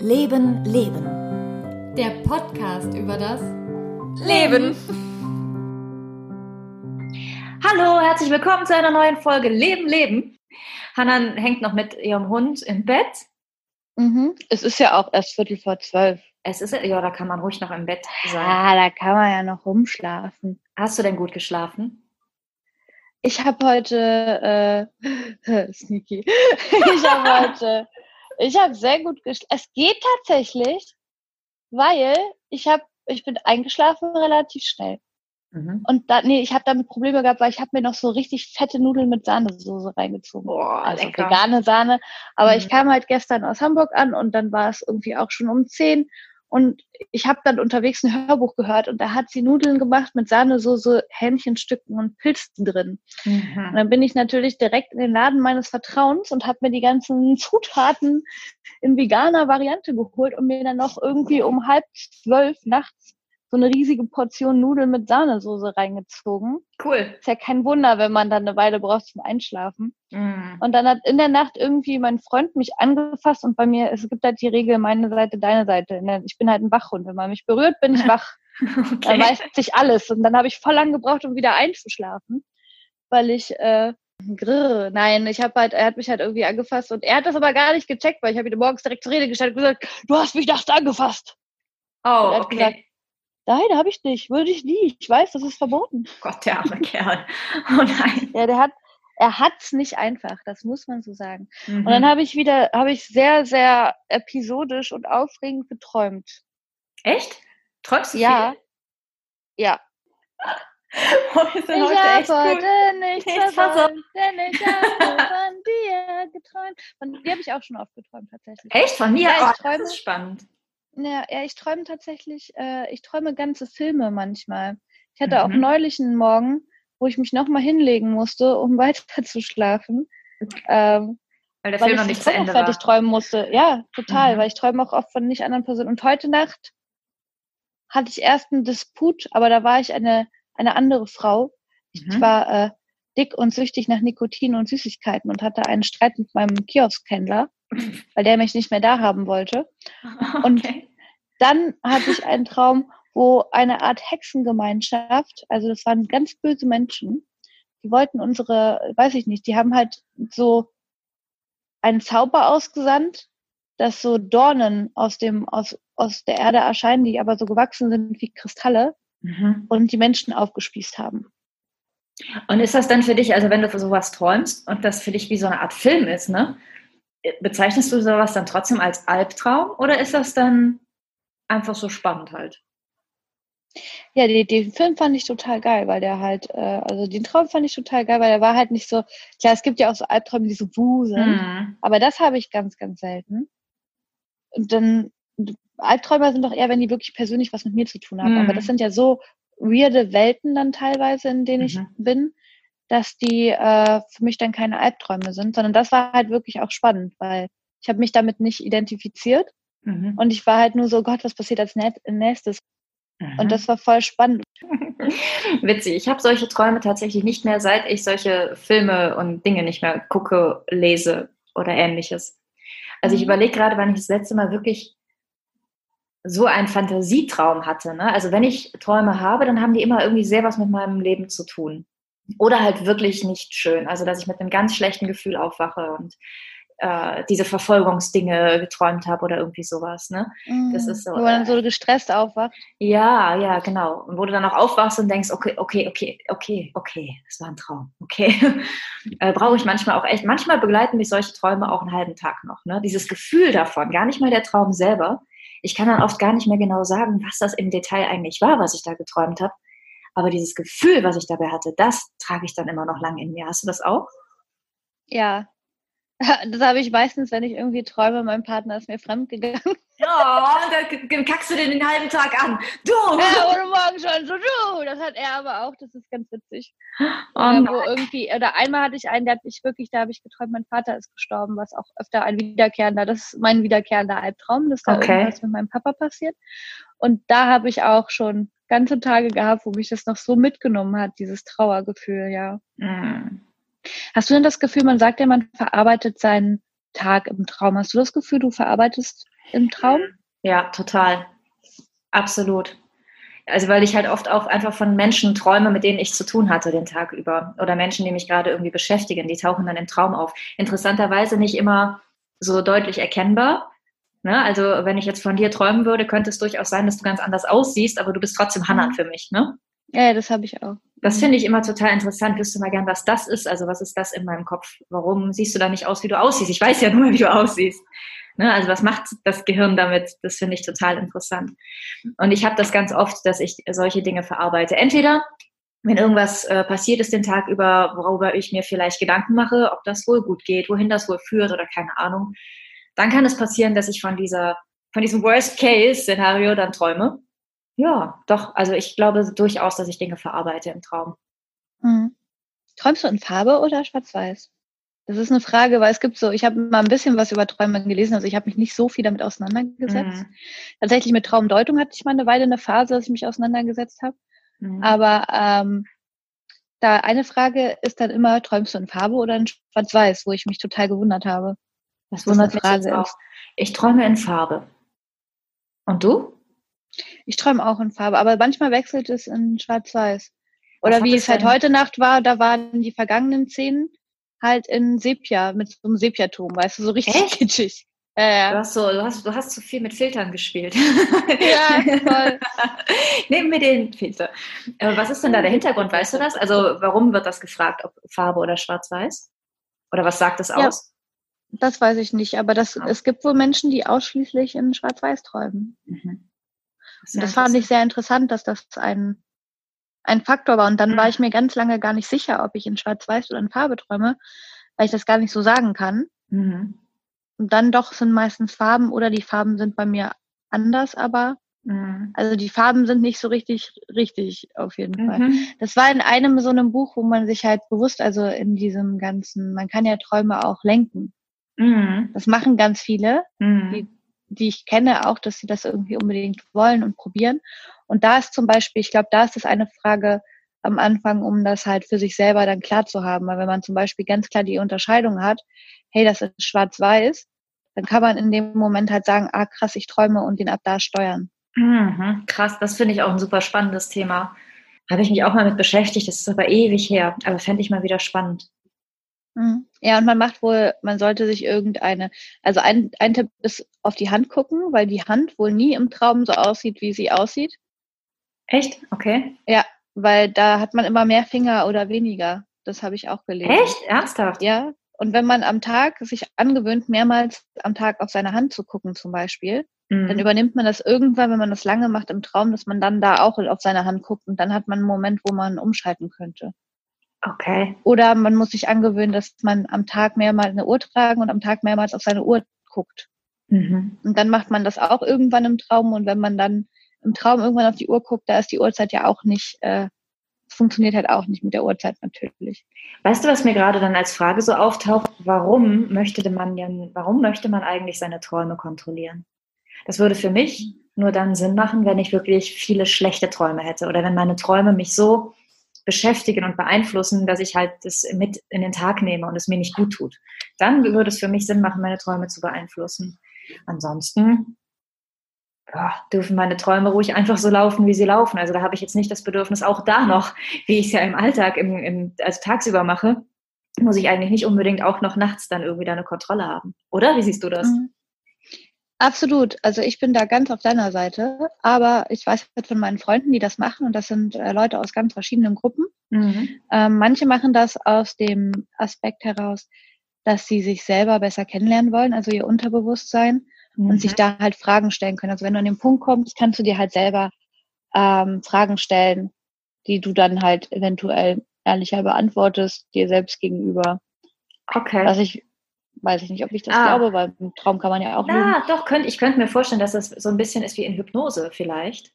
Leben, Leben. Der Podcast über das Leben. Hallo, herzlich willkommen zu einer neuen Folge Leben, Leben. Hanna hängt noch mit ihrem Hund im Bett. Mhm. Es ist ja auch erst Viertel vor zwölf. Es ist ja, da kann man ruhig noch im Bett sein. Ah, da kann man ja noch rumschlafen. Hast du denn gut geschlafen? Ich habe heute, äh, sneaky, ich habe heute, ich habe sehr gut geschlafen. Es geht tatsächlich, weil ich habe, ich bin eingeschlafen relativ schnell. Mhm. Und da, nee, ich habe damit Probleme gehabt, weil ich habe mir noch so richtig fette Nudeln mit Sahnesoße reingezogen. Boah, also lecker. vegane Sahne. Aber Mhm. ich kam halt gestern aus Hamburg an und dann war es irgendwie auch schon um zehn. Und ich habe dann unterwegs ein Hörbuch gehört und da hat sie Nudeln gemacht mit Sahnesoße, Hähnchenstücken und Pilzen drin. Und Mhm. dann bin ich natürlich direkt in den Laden meines Vertrauens und habe mir die ganzen Zutaten in veganer Variante geholt und mir dann noch irgendwie um halb zwölf nachts so eine riesige Portion Nudeln mit Sahnesoße reingezogen. Cool. Ist ja kein Wunder, wenn man dann eine Weile braucht zum Einschlafen. Mhm. Und dann hat in der Nacht irgendwie mein Freund mich angefasst und bei mir, es gibt halt die Regel, meine Seite, deine Seite. Ich bin halt ein Wachhund. Wenn man mich berührt, bin ich wach. Dann Okay. weiß ich alles. Und dann habe ich voll lang gebraucht, um wieder einzuschlafen. Weil ich, äh, grrr, nein, ich habe halt, er hat mich halt irgendwie angefasst und er hat das aber gar nicht gecheckt, weil ich habe ihn morgens direkt zur Rede gestellt und gesagt, du hast mich nachts angefasst. Oh, er hat okay. gesagt, Nein, habe ich nicht, würde ich nie. Ich weiß, das ist verboten. Gott, der arme Kerl. Oh nein. Ja, der hat, er hat's nicht einfach, das muss man so sagen. Mhm. Und dann habe ich wieder, habe ich sehr, sehr episodisch und aufregend geträumt. Echt? Träumst du Ja, viel? ja. Oh, Ich habe nichts Nichts versäumt, denn ich habe von dir geträumt. Von dir habe ich auch schon oft geträumt, tatsächlich. Echt? Von mir? Ja, oh, das ist spannend. Ja, ja ich träume tatsächlich, äh, ich träume ganze Filme manchmal. Ich hatte auch Mhm. neulich einen Morgen, wo ich mich nochmal hinlegen musste, um weiter zu schlafen. Ähm, Weil der weil Film ich noch nicht zu Ende war. träumen musste. Ja, total, Mhm. weil ich träume auch oft von nicht anderen Personen. Und heute Nacht hatte ich erst einen Disput, aber da war ich eine, eine andere Frau. Ich Mhm. war äh, dick und süchtig nach Nikotin und Süßigkeiten und hatte einen Streit mit meinem Kioskhändler, weil der mich nicht mehr da haben wollte. Und Okay. Dann hatte ich einen Traum, wo eine Art Hexengemeinschaft, also das waren ganz böse Menschen, die wollten unsere, weiß ich nicht, die haben halt so einen Zauber ausgesandt, dass so Dornen aus dem, aus, aus der Erde erscheinen, die aber so gewachsen sind wie Kristalle Mhm. und die Menschen aufgespießt haben. Und ist das dann für dich, also wenn du für sowas träumst und das für dich wie so eine Art Film ist, ne? Bezeichnest du sowas dann trotzdem als Albtraum oder ist das dann einfach so spannend halt? Ja, die, den Film fand ich total geil, weil der halt, äh, also den Traum fand ich total geil, weil der war halt nicht so, klar, es gibt ja auch so Albträume, die so wuh sind. Mhm. Aber das habe ich ganz, ganz selten. Und dann, Albträume sind doch eher, wenn die wirklich persönlich was mit mir zu tun haben. Mhm. Aber das sind ja so weirde Welten dann teilweise, in denen ich Mhm. bin, dass die äh, für mich dann keine Albträume sind, sondern das war halt wirklich auch spannend, weil ich habe mich damit nicht identifiziert Mhm. und ich war halt nur so, Gott, was passiert als nä- nächstes? Mhm. Und das war voll spannend. Witzig. Ich habe solche Träume tatsächlich nicht mehr, seit ich solche Filme und Dinge nicht mehr gucke, lese oder ähnliches. Also ich Mhm. überlege gerade, wann ich das letzte Mal wirklich so einen Fantasietraum hatte. Ne? Also wenn ich Träume habe, dann haben die immer irgendwie sehr was mit meinem Leben zu tun. Oder halt wirklich nicht schön. Also dass ich mit einem ganz schlechten Gefühl aufwache und äh, diese Verfolgungsdinge geträumt habe oder irgendwie sowas. Ne? Das ist so, Wo man dann so gestresst aufwacht. Ja, ja, genau. Und wo du dann auch aufwachst und denkst, okay, okay, okay, okay, okay, das war ein Traum, okay. äh, Brauche ich manchmal auch echt. Manchmal begleiten mich solche Träume auch einen halben Tag noch. Ne? Dieses Gefühl davon, gar nicht mal der Traum selber. Ich kann dann oft gar nicht mehr genau sagen, was das im Detail eigentlich war, was ich da geträumt habe. Aber dieses Gefühl, was ich dabei hatte, das trage ich dann immer noch lange in mir. Hast du das auch? Ja. Das habe ich meistens, wenn ich irgendwie träume, mein Partner ist mir fremdgegangen. Ja, dann kackst du den den halben Tag an. Du! Ja, oder morgen schon so, du. Das hat er aber auch, das ist ganz witzig. Oh Oder nein. wo irgendwie, oder einmal hatte ich einen, der hat mich wirklich, da habe ich geträumt, mein Vater ist gestorben, was auch öfter ein wiederkehrender, das ist mein wiederkehrender Albtraum, dass da Okay. irgendwas mit meinem Papa passiert. Und da habe ich auch schon ganze Tage gehabt, wo mich das noch so mitgenommen hat, dieses Trauergefühl, ja. Mm. Hast du denn das Gefühl, man sagt ja, man verarbeitet sein Tag im Traum? Hast du das Gefühl, du verarbeitest im Traum? Ja, total. Absolut. Also weil ich halt oft auch einfach von Menschen träume, mit denen ich zu tun hatte den Tag über. Oder Menschen, die mich gerade irgendwie beschäftigen, die tauchen dann im Traum auf. Interessanterweise nicht immer so deutlich erkennbar. Ne? Also wenn ich jetzt von dir träumen würde, könnte es durchaus sein, dass du ganz anders aussiehst, aber du bist trotzdem Hannah mhm. für mich. Ne? Ja, das habe ich auch. Das finde ich immer total interessant. Wüsste mal gern, was das ist. Also was ist das in meinem Kopf? Warum siehst du da nicht aus, wie du aussiehst? Ich weiß ja nur, wie du aussiehst. Ne? Also was macht das Gehirn damit? Das finde ich total interessant. Und ich habe das ganz oft, dass ich solche Dinge verarbeite. Entweder wenn irgendwas äh, passiert ist den Tag über, worüber ich mir vielleicht Gedanken mache, ob das wohl gut geht, wohin das wohl führt oder keine Ahnung, dann kann es passieren, dass ich von dieser, von diesem Worst-Case-Szenario dann träume. Ja, doch. Also ich glaube durchaus, dass ich Dinge verarbeite im Traum. Mhm. Träumst du in Farbe oder schwarz-weiß? Das ist eine Frage, weil es gibt so, ich habe mal ein bisschen was über Träume gelesen, also ich habe mich nicht so viel damit auseinandergesetzt. Mhm. Tatsächlich mit Traumdeutung hatte ich mal eine Weile eine Phase, dass ich mich auseinandergesetzt habe. Mhm. Aber ähm, da eine Frage ist dann immer, träumst du in Farbe oder in Schwarz-Weiß, wo ich mich total gewundert habe. Was so eine Frage ist. Ich träume in Farbe. Und du? Ich träume auch in Farbe, aber manchmal wechselt es in Schwarz-Weiß. Oder wie es halt heute Nacht war, da waren die vergangenen Szenen halt in Sepia, mit so einem Sepiaton, weißt du, so richtig Echt? kitschig. Ja, Du hast so, du hast, du hast zu viel mit Filtern gespielt. Ja, toll. Nehmen wir den Filter. Was ist denn da der Hintergrund? Weißt du das? Also, warum wird das gefragt, ob Farbe oder Schwarz-Weiß? Oder was sagt das aus? Das weiß ich nicht, aber das, es gibt wohl Menschen, die ausschließlich in Schwarz-Weiß träumen. Mhm. Das, das fand ich sehr interessant, dass das ein, ein Faktor war. Und dann mhm. war ich mir ganz lange gar nicht sicher, ob ich in Schwarz-Weiß oder in Farbe träume, weil ich das gar nicht so sagen kann. Mhm. Und dann doch sind meistens Farben oder die Farben sind bei mir anders, aber mhm. also die Farben sind nicht so richtig, richtig auf jeden Fall. Mhm. Das war in einem so einem Buch, wo man sich halt bewusst, also in diesem ganzen, man kann ja Träume auch lenken. Mhm. Das machen ganz viele, mhm. die die ich kenne, auch, dass sie das irgendwie unbedingt wollen und probieren. Und da ist zum Beispiel, ich glaube, da ist es eine Frage am Anfang, um das halt für sich selber dann klar zu haben. Weil wenn man zum Beispiel ganz klar die Unterscheidung hat, hey, das ist schwarz-weiß, dann kann man in dem Moment halt sagen, ah krass, ich träume und den ab da steuern. Mhm, krass, das finde ich auch ein super spannendes Thema. Habe ich mich auch mal mit beschäftigt, das ist aber ewig her, aber fände ich mal wieder spannend. Mhm. Ja, und man macht wohl, man sollte sich irgendeine, also ein, ein Tipp ist auf die Hand gucken, weil die Hand wohl nie im Traum so aussieht, wie sie aussieht. Echt? Okay. Ja, weil da hat man immer mehr Finger oder weniger. Das habe ich auch gelesen. Echt? Ernsthaft? Ja. Und wenn man am Tag sich angewöhnt, mehrmals am Tag auf seine Hand zu gucken, zum Beispiel, mhm. dann übernimmt man das irgendwann, wenn man das lange macht im Traum, dass man dann da auch auf seine Hand guckt und dann hat man einen Moment, wo man umschalten könnte. Okay. Oder man muss sich angewöhnen, dass man am Tag mehrmals eine Uhr tragen und am Tag mehrmals auf seine Uhr guckt. Mhm. Und dann macht man das auch irgendwann im Traum und wenn man dann im Traum irgendwann auf die Uhr guckt, da ist die Uhrzeit ja auch nicht, äh, funktioniert halt auch nicht mit der Uhrzeit natürlich. Weißt du, was mir gerade dann als Frage so auftaucht? Warum möchte man ja, warum möchte man eigentlich seine Träume kontrollieren? Das würde für mich nur dann Sinn machen, wenn ich wirklich viele schlechte Träume hätte oder wenn meine Träume mich so beschäftigen und beeinflussen, dass ich halt das mit in den Tag nehme und es mir nicht gut tut. Dann würde es für mich Sinn machen, meine Träume zu beeinflussen. Ansonsten ja, dürfen meine Träume ruhig einfach so laufen, wie sie laufen. Also da habe ich jetzt nicht das Bedürfnis, auch da noch, wie ich es ja im Alltag, im, im, also tagsüber mache, muss ich eigentlich nicht unbedingt auch noch nachts dann irgendwie da eine Kontrolle haben. Oder? Wie siehst du das? Mhm. Absolut. Also ich bin da ganz auf deiner Seite, aber ich weiß halt von meinen Freunden, die das machen, und das sind äh, Leute aus ganz verschiedenen Gruppen. Mhm. Ähm, manche machen das aus dem Aspekt heraus, dass sie sich selber besser kennenlernen wollen, also ihr Unterbewusstsein, mhm. und sich mhm. da halt Fragen stellen können. Also wenn du an den Punkt kommst, kannst du dir halt selber ähm, Fragen stellen, die du dann halt eventuell ehrlicher beantwortest, dir selbst gegenüber. Okay. Was ich weiß ich nicht, ob ich das ah. glaube, weil im Traum kann man ja auch. Ja, lügen. doch, könnt, ich könnte mir vorstellen, dass das so ein bisschen ist wie in Hypnose vielleicht,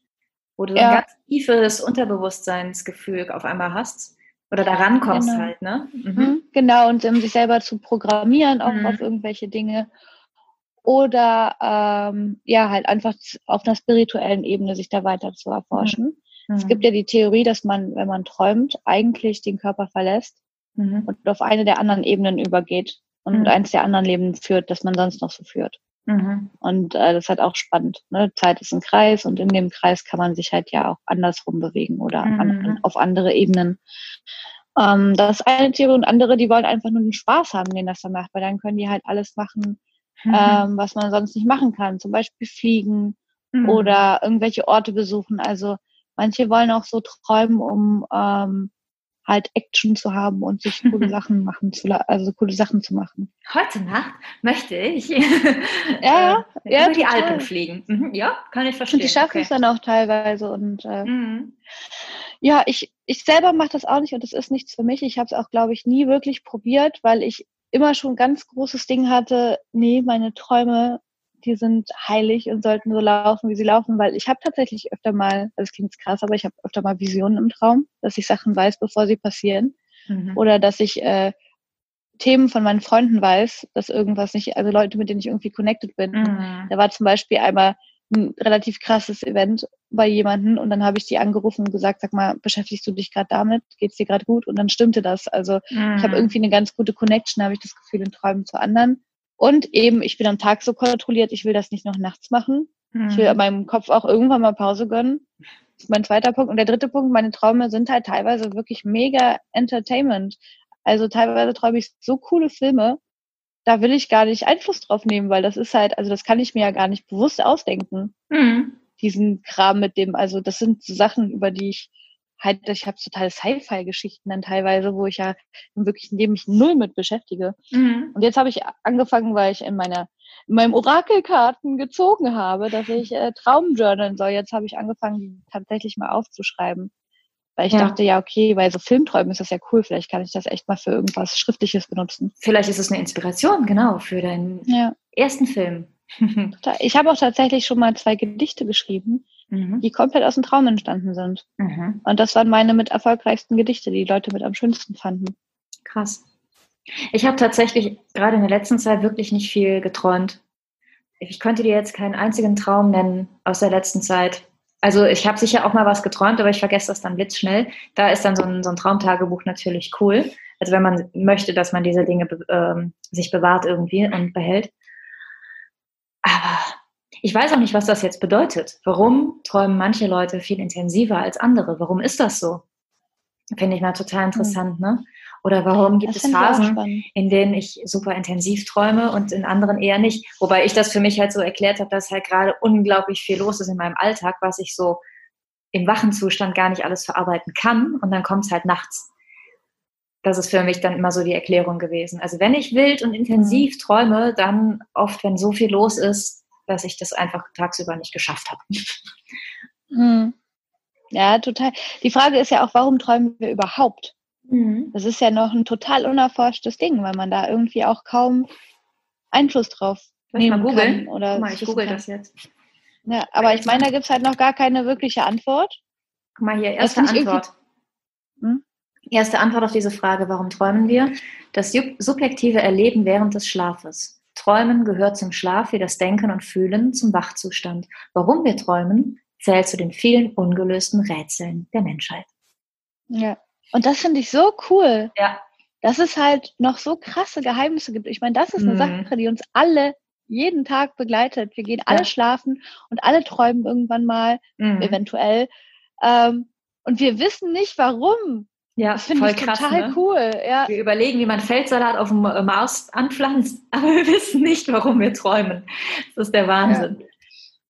wo du ja. ein ganz tiefes Unterbewusstseinsgefühl auf einmal hast oder da rankommst genau. halt, ne? Mhm. mhm. Genau, und um sich selber zu programmieren, auch mhm. auf irgendwelche Dinge. Oder ähm, ja, halt einfach auf einer spirituellen Ebene sich da weiter zu erforschen. Mhm. Es gibt ja die Theorie, dass man, wenn man träumt, eigentlich den Körper verlässt mhm. und auf eine der anderen Ebenen übergeht und Mhm. eins der anderen Leben führt, das man sonst noch so führt. Mhm. Und äh, das ist halt auch spannend. Ne? Zeit ist ein Kreis und in dem Kreis kann man sich halt ja auch andersrum bewegen oder Mhm. an, auf andere Ebenen. Ähm, das eine Theorie und andere, die wollen einfach nur den Spaß haben, den das dann macht, weil dann können die halt alles machen, Mhm. ähm, was man sonst nicht machen kann. Zum Beispiel fliegen Mhm. oder irgendwelche Orte besuchen. Also manche wollen auch so träumen, um ähm, halt Action zu haben und sich coole Sachen machen zu, also coole Sachen zu machen. Heute Nacht möchte ich Ja, äh, ja, über die total. Alpen fliegen. Mhm. Ja, kann ich verstehen. Und die schaffen okay. es dann auch teilweise und äh, Mhm. Ja, ich, ich selber mache das auch nicht und das ist nichts für mich. Ich habe es auch, glaube ich, nie wirklich probiert, weil ich immer schon ein ganz großes Ding hatte, nee, meine Träume, die sind heilig und sollten so laufen, wie sie laufen, weil ich habe tatsächlich öfter mal, das klingt jetzt krass, aber ich habe öfter mal Visionen im Traum, dass ich Sachen weiß, bevor sie passieren. Mhm. Oder dass ich äh, Themen von meinen Freunden weiß, dass irgendwas nicht, also Leute, mit denen ich irgendwie connected bin. Mhm. Da war zum Beispiel einmal ein relativ krasses Event bei jemanden und dann habe ich die angerufen und gesagt, sag mal, beschäftigst du dich gerade damit? Geht's dir gerade gut? Und dann stimmte das. Also ich Mhm. habe irgendwie eine ganz gute Connection, habe ich das Gefühl, in Träumen zu anderen. Und eben, ich bin am Tag so kontrolliert, ich will das nicht noch nachts machen. Ich will Mhm. meinem Kopf auch irgendwann mal Pause gönnen. Das ist mein zweiter Punkt. Und der dritte Punkt, meine Träume sind halt teilweise wirklich mega Entertainment. Also teilweise träume ich so coole Filme, da will ich gar nicht Einfluss drauf nehmen, weil das ist halt, also das kann ich mir ja gar nicht bewusst ausdenken. Mhm. Diesen Kram mit dem, also das sind so Sachen, über die ich halt, ich habe total Sci-Fi-Geschichten dann teilweise, wo ich ja im wirklichen Leben mich null mit beschäftige. Mhm. Und jetzt habe ich angefangen, weil ich in meiner in meinem Orakelkarten gezogen habe, dass ich äh, Traumjournalen soll. Jetzt habe ich angefangen, die tatsächlich mal aufzuschreiben. Weil ich Ja. dachte, ja, okay, bei so Filmträumen ist das ja cool, vielleicht kann ich das echt mal für irgendwas Schriftliches benutzen. Vielleicht ist es eine Inspiration, genau, für deinen Ja. ersten Film. Ich habe auch tatsächlich schon mal zwei Gedichte geschrieben, mhm. die komplett aus dem Traum entstanden sind. Mhm. Und das waren meine mit erfolgreichsten Gedichte, die die Leute mit am schönsten fanden. Krass. Ich habe tatsächlich gerade in der letzten Zeit wirklich nicht viel geträumt. Ich könnte dir jetzt keinen einzigen Traum nennen aus der letzten Zeit. Also ich habe sicher auch mal was geträumt, aber ich vergesse das dann blitzschnell. Da ist dann so ein, so ein Traumtagebuch natürlich cool. Also wenn man möchte, dass man diese Dinge ähm, sich bewahrt irgendwie und behält. Aber ich weiß auch nicht, was das jetzt bedeutet. Warum träumen manche Leute viel intensiver als andere? Warum ist das so? Finde ich mal total interessant, ne? Oder warum gibt Das es Phasen, in denen ich super intensiv träume und in anderen eher nicht. Wobei ich das für mich halt so erklärt habe, dass halt gerade unglaublich viel los ist in meinem Alltag, was ich so im wachen Zustand gar nicht alles verarbeiten kann. Und dann kommt es halt nachts. Das ist für mich dann immer so die Erklärung gewesen. Also wenn ich wild und intensiv träume, dann oft, wenn so viel los ist, dass ich das einfach tagsüber nicht geschafft habe. Hm. Ja, total. Die Frage ist ja auch, warum träumen wir überhaupt? Mhm. Das ist ja noch ein total unerforschtes Ding, weil man da irgendwie auch kaum Einfluss drauf Soll ich mal nehmen googeln? kann. Oder Guck mal, ich google kann. das jetzt. Ja, aber ich meine, da gibt's halt noch gar keine wirkliche Antwort. Guck mal hier, erste Antwort. Hm? Erste Antwort auf diese Frage, warum träumen wir? Das sub- subjektive Erleben während des Schlafes. Träumen gehört zum Schlaf wie das Denken und Fühlen zum Wachzustand. Warum wir träumen, zählt zu den vielen ungelösten Rätseln der Menschheit. Ja. Und das finde ich so cool, Ja. dass es halt noch so krasse Geheimnisse gibt. Ich meine, das ist eine Mhm. Sache, die uns alle jeden Tag begleitet. Wir gehen alle Ja. schlafen und alle träumen irgendwann mal, Mhm. eventuell. Ähm, und wir wissen nicht warum. Ja, finde ich krass. total ne? cool. Ja. Wir überlegen, wie man Feldsalat auf dem Mars anpflanzt, aber wir wissen nicht, warum wir träumen. Das ist der Wahnsinn.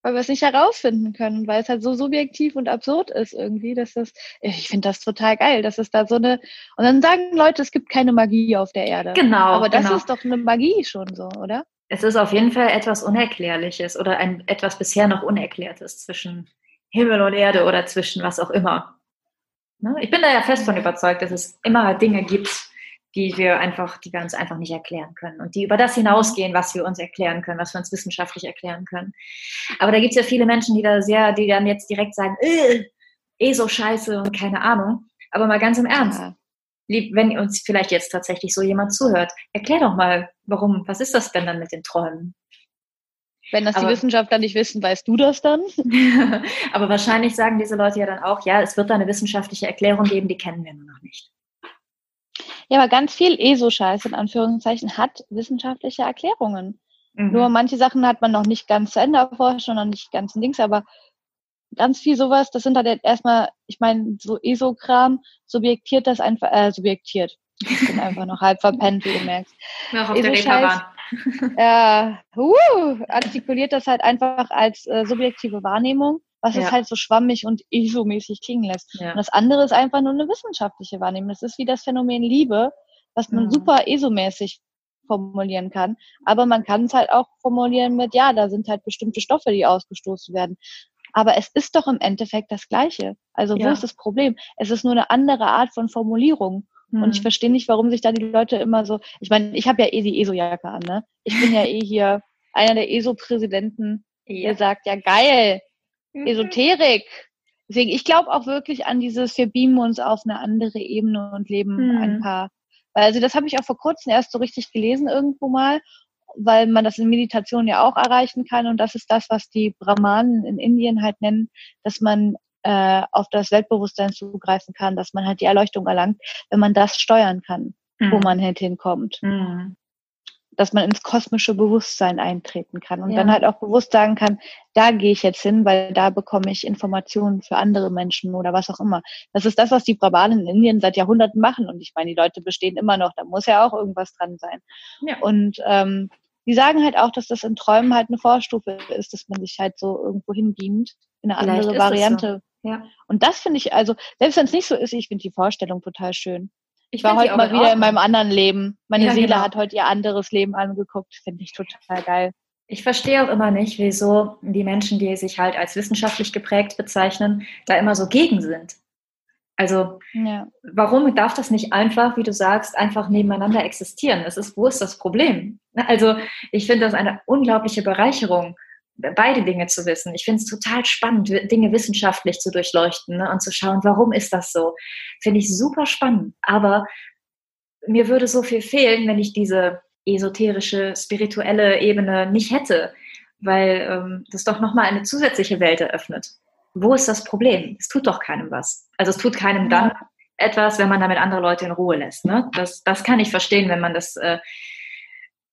weil wir es nicht herausfinden können, weil es halt so subjektiv und absurd ist irgendwie, dass das, ich finde das total geil, dass es da so eine, und dann sagen Leute, es gibt keine Magie auf der Erde. Genau. Aber das genau. ist doch eine Magie schon so, oder? Es ist auf jeden Fall etwas Unerklärliches oder ein etwas bisher noch Unerklärtes zwischen Himmel und Erde oder zwischen was auch immer. Ne? Ich bin da ja fest von überzeugt, dass es immer Dinge gibt, die wir einfach, die wir uns einfach nicht erklären können und die über das hinausgehen, was wir uns erklären können, was wir uns wissenschaftlich erklären können. Aber da gibt es ja viele Menschen, die da sehr, die dann jetzt direkt sagen, äh, eh so scheiße und keine Ahnung. Aber mal ganz im Ernst Ja. lieb, wenn uns vielleicht jetzt tatsächlich so jemand zuhört, erklär doch mal, warum, was ist das denn dann mit den Träumen? Wenn das Aber- die Wissenschaftler nicht wissen, weißt du das dann? Aber wahrscheinlich sagen diese Leute ja dann auch, ja, es wird da eine wissenschaftliche Erklärung geben, die kennen wir nur noch nicht. Ja, aber ganz viel ESO-Scheiß in Anführungszeichen hat wissenschaftliche Erklärungen. Mhm. Nur manche Sachen hat man noch nicht ganz zu Ende erforscht und noch nicht ganz in Dings, aber ganz viel sowas, das sind halt erstmal, ich meine, so ESO-Kram subjektiert das einfach, äh, subjektiert. Ich bin einfach noch halb verpennt, wie du merkst. Noch auf der Reeperbahn. Ja, uh, artikuliert das halt einfach als äh, subjektive Wahrnehmung, was ja. es halt so schwammig und ESO-mäßig klingen lässt. Ja. Und das andere ist einfach nur eine wissenschaftliche Wahrnehmung. Das ist wie das Phänomen Liebe, was man mhm. super ESO-mäßig formulieren kann. Aber man kann es halt auch formulieren mit, ja, da sind halt bestimmte Stoffe, die ausgestoßen werden. Aber es ist doch im Endeffekt das Gleiche. Also wo ja. ist das Problem? Es ist nur eine andere Art von Formulierung. Hm. Und ich hm. verstehe nicht, warum sich da die Leute immer so, ich meine, ich habe ja eh die ESO-Jacke an, ne? Ich bin ja eh hier einer der ESO-Präsidenten, ja. der sagt, ja geil, mhm. Esoterik. Deswegen, ich glaube auch wirklich an dieses, wir beamen uns auf eine andere Ebene und leben hm. ein paar. Also das habe ich auch vor kurzem erst so richtig gelesen irgendwo mal weil man das in Meditation ja auch erreichen kann. Und das ist das, was die Brahmanen in Indien halt nennen, dass man äh, auf das Weltbewusstsein zugreifen kann, dass man halt die Erleuchtung erlangt, wenn man das steuern kann, mhm. wo man halt hinkommt. Mhm. Dass man ins kosmische Bewusstsein eintreten kann und ja. dann halt auch bewusst sagen kann, da gehe ich jetzt hin, weil da bekomme ich Informationen für andere Menschen oder was auch immer. Das ist das, was die Brahmanen in Indien seit Jahrhunderten machen. Und ich meine, die Leute bestehen immer noch, da muss ja auch irgendwas dran sein. Ja. Und ähm, die sagen halt auch, dass das in Träumen halt eine Vorstufe ist, dass man sich halt so irgendwo hinbeamt, in eine Vielleicht andere Variante. Ja. Und das finde ich, also, selbst wenn es nicht so ist, ich finde die Vorstellung total schön. Ich war heute mal wieder in meinem anderen Leben. Meine ja, Seele genau. hat heute ihr anderes Leben angeguckt. Finde ich total geil. Ich verstehe auch immer nicht, wieso die Menschen, die sich halt als wissenschaftlich geprägt bezeichnen, da immer so gegen sind. Also ja. warum darf das nicht einfach, wie du sagst, einfach nebeneinander existieren? Es ist, wo ist das Problem? Also ich finde das eine unglaubliche Bereicherung, beide Dinge zu wissen. Ich finde es total spannend, Dinge wissenschaftlich zu durchleuchten ne, und zu schauen, warum ist das so? Finde ich super spannend. Aber mir würde so viel fehlen, wenn ich diese esoterische, spirituelle Ebene nicht hätte, weil ähm, das doch nochmal eine zusätzliche Welt eröffnet wo ist das Problem? Es tut doch keinem was. Also es tut keinem dann etwas, wenn man damit andere Leute in Ruhe lässt. Ne? Das, das kann ich verstehen, wenn man das. Äh,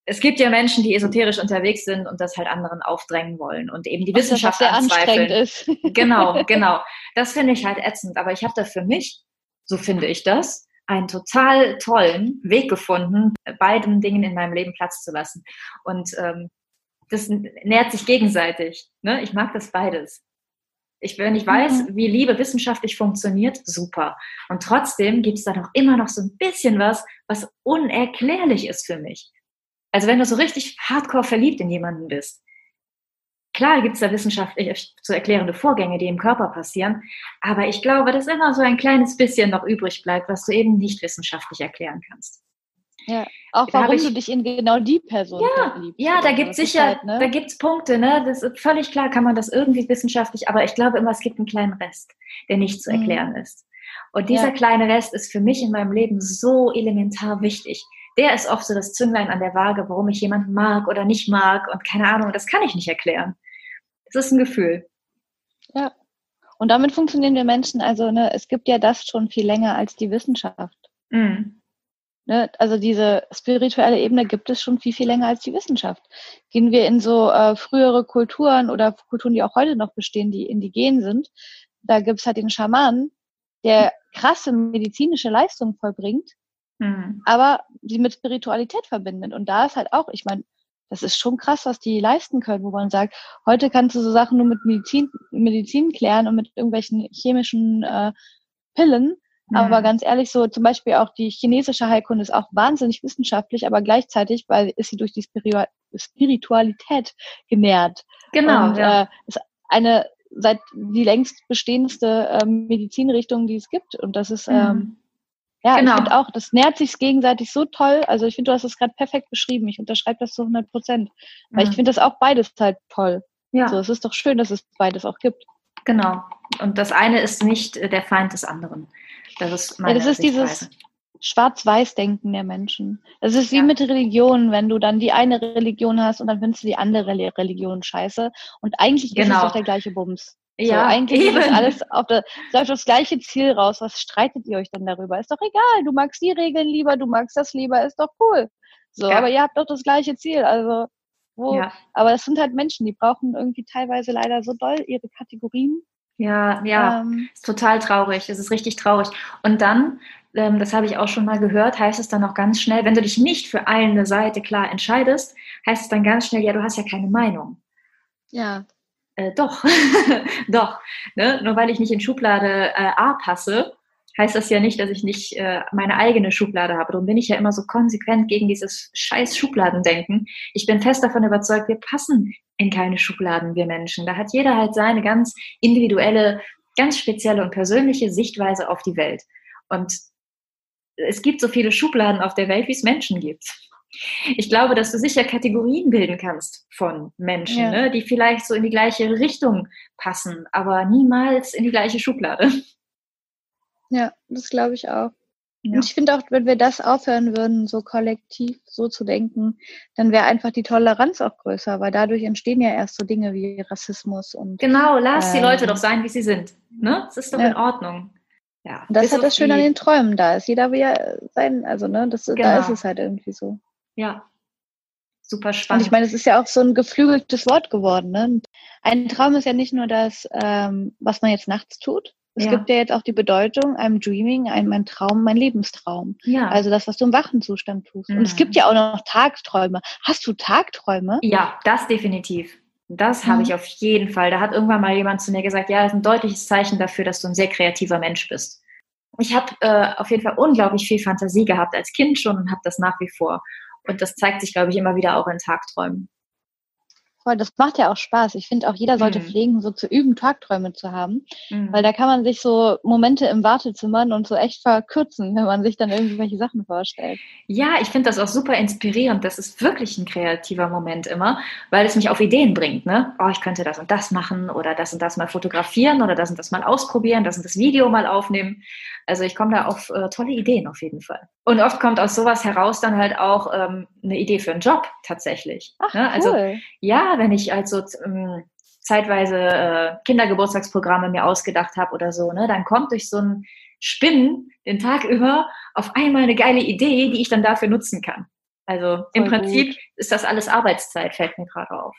es gibt ja Menschen, die esoterisch unterwegs sind und das halt anderen aufdrängen wollen und eben die Wissenschaft das, anzweifeln. Ist. Genau, genau. Das finde ich halt ätzend. Aber ich habe da für mich, so finde ich das, einen total tollen Weg gefunden, beiden Dingen in meinem Leben Platz zu lassen. Und ähm, das nährt sich gegenseitig. Ne? Ich mag das beides. Ich, wenn ich weiß, mhm. wie Liebe wissenschaftlich funktioniert, super. Und trotzdem gibt es da doch immer noch so ein bisschen was, was unerklärlich ist für mich. Also wenn du so richtig hardcore verliebt in jemanden bist, klar gibt es da wissenschaftlich zu erklärende Vorgänge, die im Körper passieren, aber ich glaube, dass immer so ein kleines bisschen noch übrig bleibt, was du eben nicht wissenschaftlich erklären kannst. Ja, auch da warum ich, du dich in genau die Person ja, verliebst. Ja, da gibt es sicher, halt, ne? da gibt's Punkte, ne? Das ist völlig klar, kann man das irgendwie wissenschaftlich, aber ich glaube immer, es gibt einen kleinen Rest, der nicht zu mhm. erklären mhm. ist. Und dieser ja. kleine Rest ist für mich in meinem Leben so elementar wichtig. Der ist oft so das Zünglein an der Waage, warum ich jemanden mag oder nicht mag und keine Ahnung, das kann ich nicht erklären. Das ist ein Gefühl. Ja. Und damit funktionieren wir Menschen, also ne, es gibt ja das schon viel länger als die Wissenschaft. Mhm. Ne? Also diese spirituelle Ebene gibt es schon viel, viel länger als die Wissenschaft. Gehen wir in so äh, frühere Kulturen oder Kulturen, die auch heute noch bestehen, die indigen sind, da gibt es halt den Schamanen, der krasse medizinische Leistungen vollbringt, mhm. aber sie mit Spiritualität verbindet. Und da ist halt auch, ich meine, das ist schon krass, was die leisten können, wo man sagt, heute kannst du so Sachen nur mit Medizin, Medizin klären und mit irgendwelchen chemischen äh, Pillen. Aber mhm. ganz ehrlich, so zum Beispiel auch die chinesische Heilkunde ist auch wahnsinnig wissenschaftlich, aber gleichzeitig, weil ist sie durch die Spiritualität genährt. Genau. Und ja. äh, ist eine seit die längst bestehendste äh, Medizinrichtung, die es gibt. Und das ist, ähm, mhm. ähm, ja, genau. ich finde auch, das nährt sich gegenseitig so toll. Also ich finde, du hast es gerade perfekt beschrieben. Ich unterschreibe das zu 100 Prozent. Weil mhm. ich finde das auch beides halt toll. Ja. So, es ist doch schön, dass es beides auch gibt. Genau. Und das eine ist nicht der Feind des anderen. Das ist meine ja, das ist dieses Schwarz-Weiß-Denken der Menschen. Das ist wie ja. mit Religion, wenn du dann die eine Religion hast und dann findest du die andere Religion scheiße. Und eigentlich genau. ist es genau. doch der gleiche Bums. Ja, so, eigentlich eben. ist alles auf das, läuft das gleiche Ziel raus. Was streitet ihr euch denn darüber? Ist doch egal. Du magst die Regeln lieber, du magst das lieber, ist doch cool. So, ja. aber ihr habt doch das gleiche Ziel. Also, wo, ja. aber es sind halt Menschen, die brauchen irgendwie teilweise leider so doll ihre Kategorien. Ja, ja, ähm, ist total traurig. Es ist richtig traurig. Und dann, ähm, das habe ich auch schon mal gehört, heißt es dann auch ganz schnell, wenn du dich nicht für eine Seite klar entscheidest, heißt es dann ganz schnell, ja, du hast ja keine Meinung. Ja äh, doch, doch. Ne? Nur weil ich nicht in Schublade äh, A passe, heißt das ja nicht, dass ich nicht äh, meine eigene Schublade habe. Darum bin ich ja immer so konsequent gegen dieses scheiß Schubladendenken. Ich bin fest davon überzeugt, wir passen in keine Schubladen, wir Menschen. Da hat jeder halt seine ganz individuelle, ganz spezielle und persönliche Sichtweise auf die Welt. Und es gibt so viele Schubladen auf der Welt, wie es Menschen gibt. Ich glaube, dass du sicher Kategorien bilden kannst von Menschen, ja. ne, die vielleicht so in die gleiche Richtung passen, aber niemals in die gleiche Schublade. Ja, das glaube ich auch. Ja. Und ich finde auch, wenn wir das aufhören würden, so kollektiv so zu denken, dann wäre einfach die Toleranz auch größer, weil dadurch entstehen ja erst so Dinge wie Rassismus und. Genau, lass ähm, die Leute doch sein, wie sie sind. Ne? Das ist doch ja. in Ordnung. Ja. Und das ist halt das Schöne an den Träumen da ist. Jeder will ja sein, also ne, das, genau. da ist es halt irgendwie so. Ja, super spannend. Und ich meine, es ist ja auch so ein geflügeltes Wort geworden. Ne? Ein Traum ist ja nicht nur das, ähm, was man jetzt nachts tut. Es ja. gibt ja jetzt auch die Bedeutung, I'm dreaming, I'm mein Traum, mein Lebenstraum. Ja. Also das, was du im wachen Zustand tust. Mhm. Und es gibt ja auch noch Tagträume. Hast du Tagträume? Ja, das definitiv. Das mhm. habe ich auf jeden Fall. Da hat irgendwann mal jemand zu mir gesagt, ja, das ist ein deutliches Zeichen dafür, dass du ein sehr kreativer Mensch bist. Ich habe äh, auf jeden Fall unglaublich viel Fantasie gehabt als Kind schon und habe das nach wie vor. Und das zeigt sich, glaube ich, immer wieder auch in Tagträumen. Voll, das macht ja auch Spaß. Ich finde auch, jeder sollte mhm. pflegen, so zu üben, Tagträume zu haben. Mhm. Weil da kann man sich so Momente im Wartezimmer und so echt verkürzen, wenn man sich dann irgendwelche Sachen vorstellt. Ja, ich finde das auch super inspirierend. Das ist wirklich ein kreativer Moment immer, weil es mich auf Ideen bringt. Ne? Oh, ich könnte das und das machen oder das und das mal fotografieren oder das und das mal ausprobieren, das und das Video mal aufnehmen. Also ich komme da auf äh, tolle Ideen auf jeden Fall. Und oft kommt aus sowas heraus dann halt auch ähm, eine Idee für einen Job tatsächlich. Ach, ne? Also cool. ja, wenn ich also ähm, zeitweise äh, Kindergeburtstagsprogramme mir ausgedacht habe oder so, ne, dann kommt durch so ein Spinnen den Tag über auf einmal eine geile Idee, die ich dann dafür nutzen kann. Also Voll im Prinzip gut. ist das alles Arbeitszeit, fällt mir gerade auf.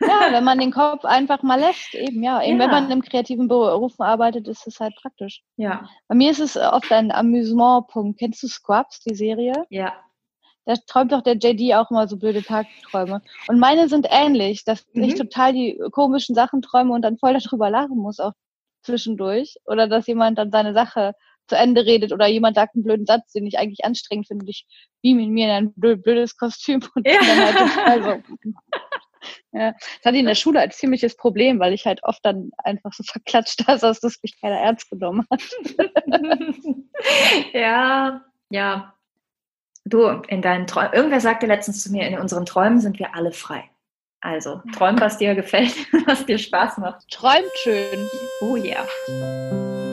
Ja, wenn man den Kopf einfach mal lässt, eben, ja. Eben ja. wenn man im kreativen Beruf arbeitet, ist es halt praktisch. Ja. Bei mir ist es oft ein Amüsementpunkt. Kennst du Scrubs, die Serie? Ja. Da träumt doch der JD auch mal so blöde Tagträume. Und meine sind ähnlich, dass mhm. ich total die komischen Sachen träume und dann voll darüber lachen muss, auch zwischendurch. Oder dass jemand dann seine Sache zu Ende redet oder jemand sagt einen blöden Satz, den ich eigentlich anstrengend finde ich beam ihn mir in ein blödes Kostüm und ja. dann halt total so. Ja, das hatte ich in der Schule als ziemliches Problem, weil ich halt oft dann einfach so verklatscht habe, dass das mich keiner ernst genommen hat. ja, ja. Du, in deinen Träumen, irgendwer sagte letztens zu mir, in unseren Träumen sind wir alle frei. Also, träum, was dir gefällt, was dir Spaß macht. Träumt schön. Oh ja. Yeah.